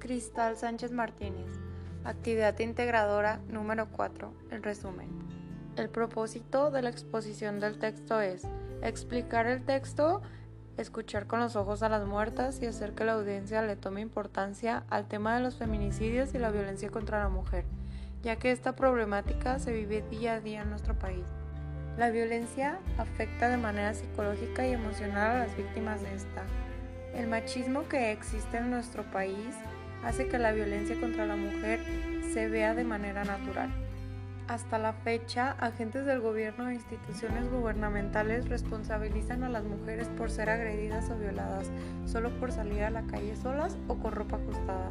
Cristal Sánchez Martínez. Actividad integradora número 4. El resumen. El propósito de la exposición del texto es explicar el texto, escuchar con los ojos a las muertas y hacer que la audiencia le tome importancia al tema de los feminicidios y la violencia contra la mujer, ya que esta problemática se vive día a día en nuestro país. La violencia afecta de manera psicológica y emocional a las víctimas de esta. El machismo que existe en nuestro país hace que la violencia contra la mujer se vea de manera natural. Hasta la fecha, agentes del gobierno e instituciones gubernamentales responsabilizan a las mujeres por ser agredidas o violadas solo por salir a la calle solas o con ropa ajustada.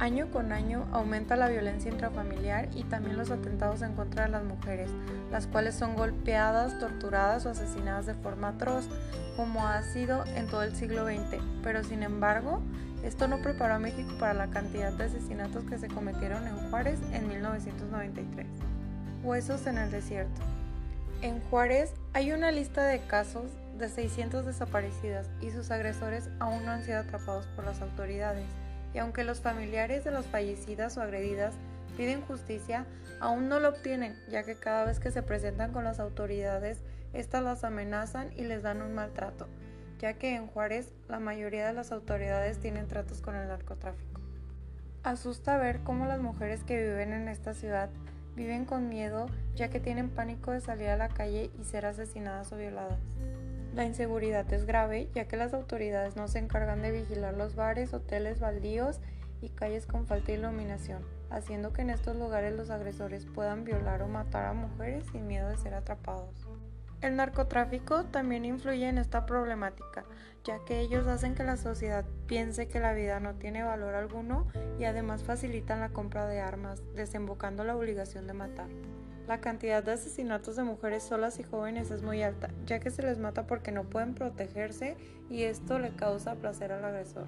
Año con año aumenta la violencia intrafamiliar y también los atentados en contra de las mujeres, las cuales son golpeadas, torturadas o asesinadas de forma atroz, como ha sido en todo el siglo XX. Pero sin embargo, esto no preparó a México para la cantidad de asesinatos que se cometieron en Juárez en 1993. Huesos en el desierto. En Juárez hay una lista de casos de 600 desaparecidas y sus agresores aún no han sido atrapados por las autoridades y aunque los familiares de las fallecidas o agredidas piden justicia, aún no lo obtienen, ya que cada vez que se presentan con las autoridades, éstas las amenazan y les dan un maltrato, ya que en Juárez la mayoría de las autoridades tienen tratos con el narcotráfico. Asusta ver cómo las mujeres que viven en esta ciudad viven con miedo, ya que tienen pánico de salir a la calle y ser asesinadas o violadas. La inseguridad es grave ya que las autoridades no se encargan de vigilar los bares, hoteles baldíos y calles con falta de iluminación, haciendo que en estos lugares los agresores puedan violar o matar a mujeres sin miedo de ser atrapados. El narcotráfico también influye en esta problemática, ya que ellos hacen que la sociedad piense que la vida no tiene valor alguno y además facilitan la compra de armas, desembocando la obligación de matar. La cantidad de asesinatos de mujeres solas y jóvenes es muy alta, ya que se les mata porque no pueden protegerse y esto le causa placer al agresor.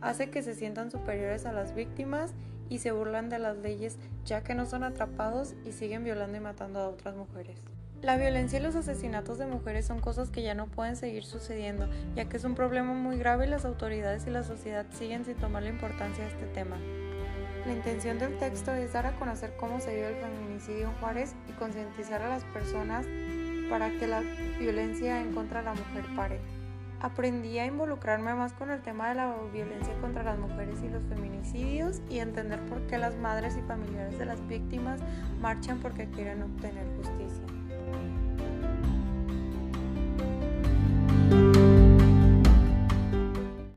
Hace que se sientan superiores a las víctimas y se burlan de las leyes ya que no son atrapados y siguen violando y matando a otras mujeres. La violencia y los asesinatos de mujeres son cosas que ya no pueden seguir sucediendo, ya que es un problema muy grave y las autoridades y la sociedad siguen sin tomar la importancia de este tema. La intención del texto es dar a conocer cómo se vive el feminicidio en Juárez y concientizar a las personas para que la violencia en contra de la mujer pare. Aprendí a involucrarme más con el tema de la violencia contra las mujeres y los feminicidios y entender por qué las madres y familiares de las víctimas marchan porque quieren obtener justicia.